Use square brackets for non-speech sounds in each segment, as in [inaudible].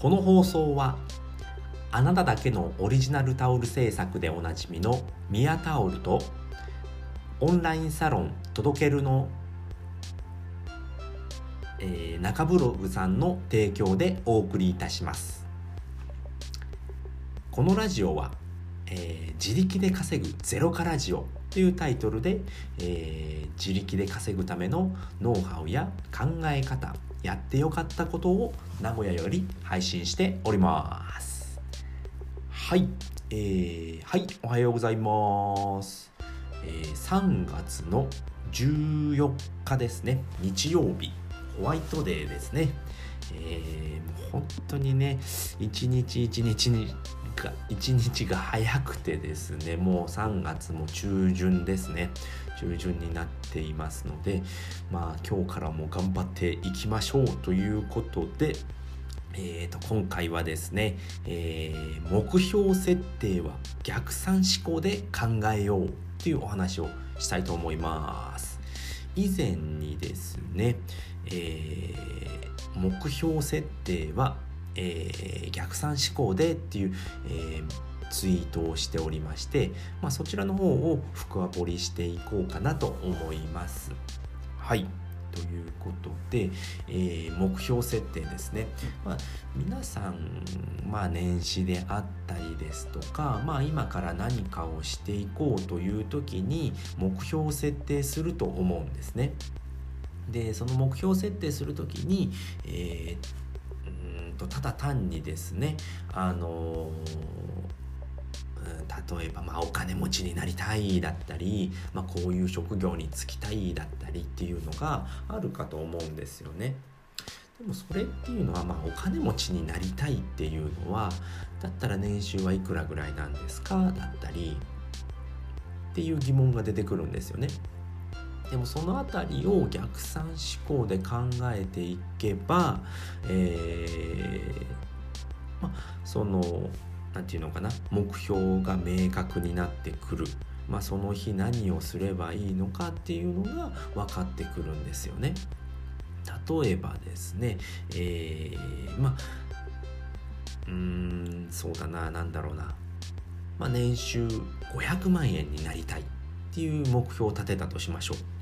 この放送はあなただけのオリジナルタオル制作でおなじみのミヤタオルとオンラインサロン届けるの、えー、中ブログさんの提供でお送りいたします。このラジオは、えー、自力で稼ぐゼロカラジオというタイトルで、えー、自力で稼ぐためのノウハウや考え方やってよかったことを名古屋より配信しております。はい。えー、はい。おはようございます。えー、3月の14日ですね。日曜日。ホワイトデーですね。えー、もう本当にね一日一日にが一日が早くてですねもう3月も中旬ですね。中旬になっていますのでまあ今日からも頑張っていきましょうということでえーと、今回はですね、えー、目標設定は逆算思考で考えようというお話をしたいと思います。以前にですね、えー、目標設定は、えー、逆算思考でっていう、えツイートをしておりまして、まあ、そちらの方を深掘りしていこうかなと思います。はい。ということで、えー、目標設定ですね、まあ、皆さん、まあ、年始であったりですとか、まあ、今から何かをしていこうという時に目標を設定すると思うんですね。でその目標設定する時に、えー、とただ単にですねあのー例えば、まあ、お金持ちになりたいだったり、まあ、こういう職業に就きたいだったりっていうのがあるかと思うんですよね。でもそれっていうのは、まあ、お金持ちになりたいっていうのはだったら年収はいくらぐらいなんですか？だったりっていう疑問が出てくるんですよね。でもその辺りを逆算思考で考えていけば、えー、まその何て言うのかな目標が明確になってくる、まあ、その日何をすればいいのかっていうのが分かってくるんですよね。例えばですね、えー、まあうんそうだな何だろうな、まあ、年収500万円になりたいっていう目標を立てたとしましょう。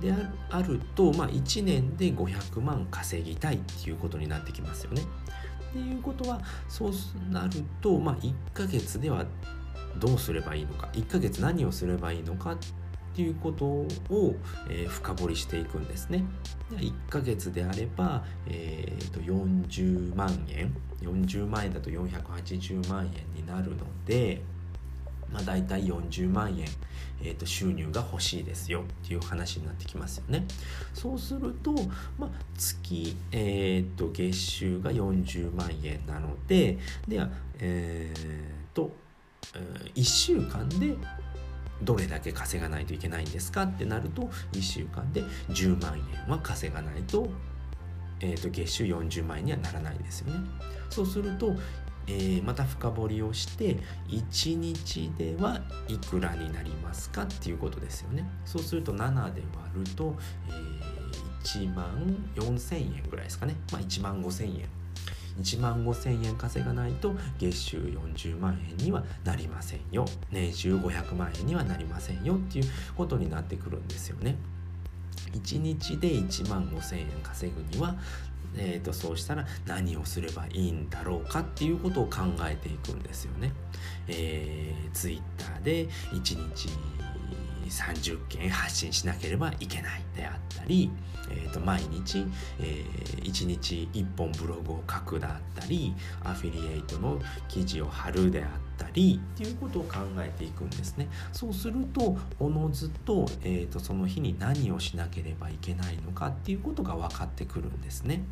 であると、まあ、1年で500万稼ぎたいっていうことになってきますよね。っていうことはそうなると、まあ、1ヶ月ではどうすればいいのか1ヶ月何をすればいいのかっていうことを、えー、深掘りしていくんですね。1ヶ月であれば、えー、と40万円40万円だと480万円になるので、まあ、大体40万円、えー、と収入が欲しいですよっていう話になってきますよね。そうすると、まあ、月、えー、と月収が40万円なのででは、えー、と、えー、1週間でどれだけ稼がないといけないんですかってなると1週間で10万円は稼がないと,、えー、と月収40万円にはならないですよね。そうするとえー、また深掘りをして1日ではいくらになりますかっていうことですよね。そうすると7で割ると、えー、1万4000円ぐらいですかね。まあ1万5000円。1万5000円稼がないと月収40万円にはなりませんよ。年収500万円にはなりませんよっていうことになってくるんですよね。1日で1万5000円稼ぐにはえーと、そうしたら何をすればいいんだろうかっていうことを考えていくんですよね。えー、Twitter で1日30件発信しなければいけないであったり、えー、と毎日、えー、1日1本ブログを書くだったりアフィリエイトの記事を貼るであったりっていうことを考えていくんですね。そうするとおのずと,、えー、とその日に何をしなければいけないのかっていうことが分かってくるんですね。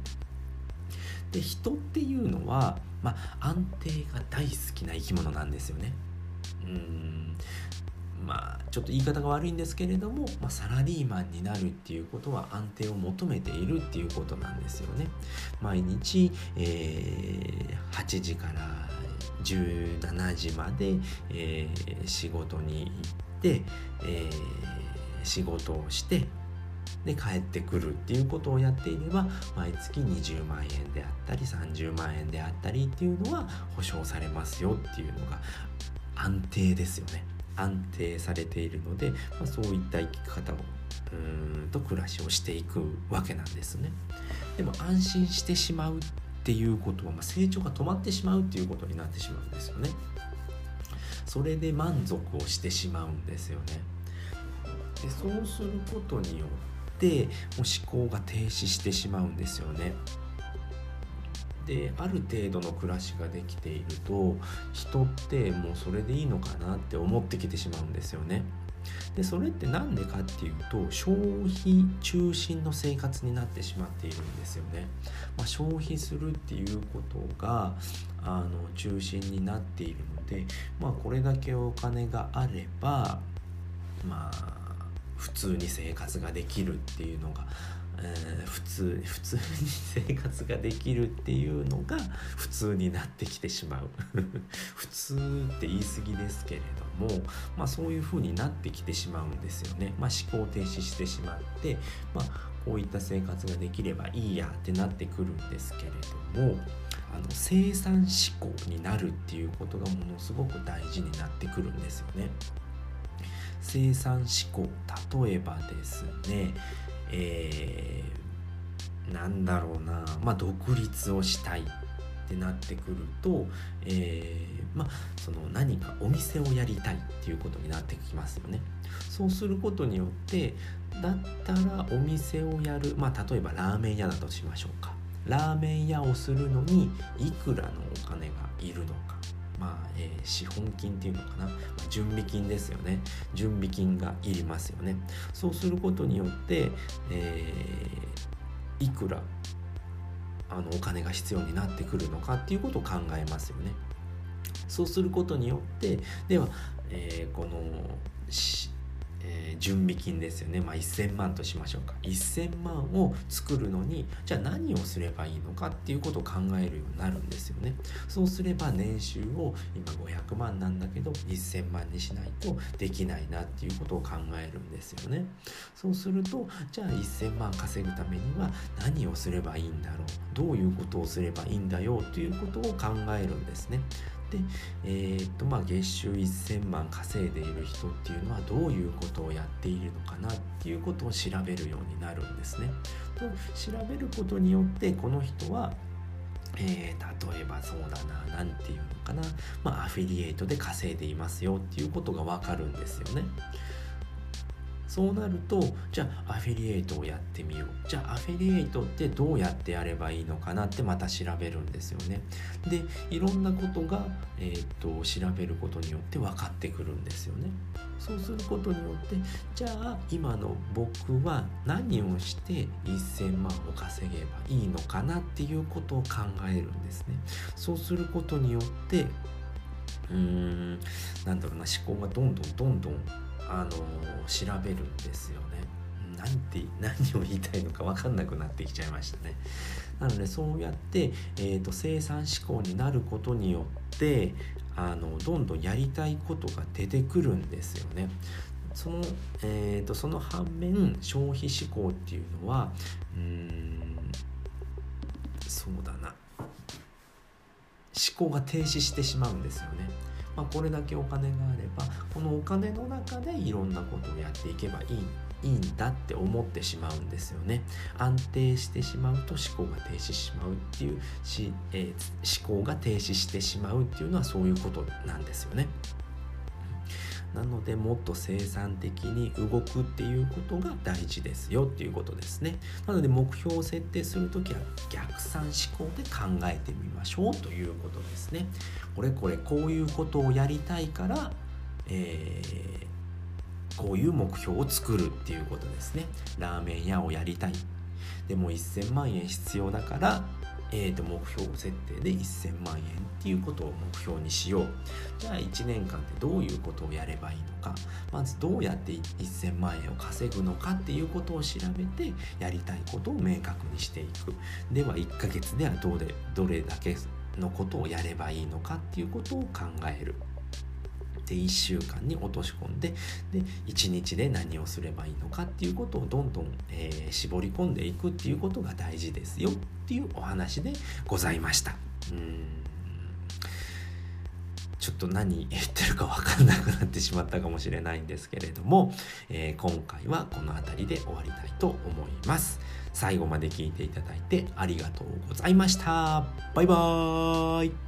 で人っていうのは、まあ、安定が大好きな生き物なんですよね。うん。まあちょっと言い方が悪いんですけれども、まあ、サラリーマンになるっていうことは安定を求めているっていうことなんですよね。毎日、えー、8時から17時まで、えー、仕事に行って、えー、仕事をしてで返ってくるっていうことをやっていれば毎月20万円であったり30万円であったりっていうのは保証されますよっていうのが安定ですよね安定されているので、まあ、そういった生き方をうんと暮らしをしていくわけなんですね。でも安心してしまうっていうことは、まあ、成長が止まってしまうっていうことになってしまうんですよね。それで満足をしてしまうんですよね。でそうすることによってもう思考が停止してしまうんですよね。である程度の暮らしができていると人ってもうそれでいいのかなって思ってきてしまうんですよね。でそれって何でかっていうと消費中心の生活になってしまっているんですよね。まあ、消費するっていうことがあの中心になっているので、まあ、これだけお金があればまあ普通に生活ができるっていうのがえ、普通普通に生活ができるっていうのが普通になってきてしまう [laughs] 普通って言い過ぎですけれども、まあ、そういう風になってきてしまうんですよね、まあ、思考停止してしまって、まあ、こういった生活ができればいいやってなってくるんですけれどもあの生産思考になるっていうことがものすごく大事になってくるんですよね。生産思考例えばですねえー、なんだろうな、まあ、独立をしたいってなってくると、えー、まあ、その何かお店をやりたいっていうことになってきますよね。そうすることによってだったらお店をやる、まあ、例えばラーメン屋だとしましょうか。ラーメン屋をするのにいくらのお金がいるのかまあ、えー、資本金っていうのかな、ま、準備金ですよね。準備金がいりますよね。そうすることによって、えー、いくらあのお金が必要になってくるのかっていうことを考えますよね。そうすることによってでは、えー、このえー、準備金ですよね、まあ、1000万としましょうか。1000万を作るのにじゃあ何をすればいいのかっていうことを考えるようになるんですよね。そうすれば年収を今500万なんだけど1000万にしないとできないなっていうことを考えるんですよね。そうするとじゃあ1000万稼ぐためには何をすればいいんだろう。どういうことをすればいいんだよということを考えるんですね、えー、っとまあ、月収1000万稼いでいる人っていうのはどういうことをやっているのかなっていうことを調べるようになるんですね。と調べることによってこの人はえー、例えばそうだな何て言うのかな、まあ、アフィリエイトで稼いでいますよっていうことが分かるんですよね。そうなるとじゃあアフィリエイトをやってみよう。じゃあアフィリエイトってどうやってやればいいのかなってまた調べるんですよね。でいろんなことが、えー、っと調べることによって分かってくるんですよね。そうすることによってじゃあ今の僕は何をして1000万を稼げばいいのかなっていうことを考えるんですね。そうすることによってうーんなんだろうな思考がどんどんどんどんあの調べるんですよね。なんて [laughs] 何を言いたいのか分かんなくなってきちゃいましたね。なのでそうやって、えーと、生産思考になることによってあのどんどんやりたいことが出てくるんですよね。その,、えーと、その反面消費思考っていうのはうんそうだな思考が停止してしまうんですよね。まあ、これだけお金があればこのお金の中でいろんなことをやっていけばいいいいんだって思ってしまうんですよね安定してしまうと思考が停止しまうっていうし、えー、思考が停止してしまうっていうのはそういうことなんですよね。なのでもっと生産的に動くっていうことが大事ですよっていうことですね。なので目標を設定する時は逆算思考で考えてみましょうということですね。これこれこういうことをやりたいから、えー、こういう目標を作るっていうことですね。ラーメン屋をやりたい。でも1000万円必要だからえー、と目標設定で1000万円っていうことを目標にしよう。じゃあ1年間でどういうことをやればいいのか。まずどうやって1000万円を稼ぐのかっていうことを調べてやりたいことを明確にしていく。では1ヶ月ではどれどれだけのことをやればいいのかっていうことを考える。で1週間に落とし込んでで1日で何をすればいいのかっていうことをどんどん、えー、絞り込んでいくっていうことが大事ですよっていうお話でございました。うんちょっと何言ってるか分かんなくなってしまったかもしれないんですけれども、えー、今回はこの辺りで終わりたいと思います。最後まで聞いていただいてありがとうございました。バイバーイ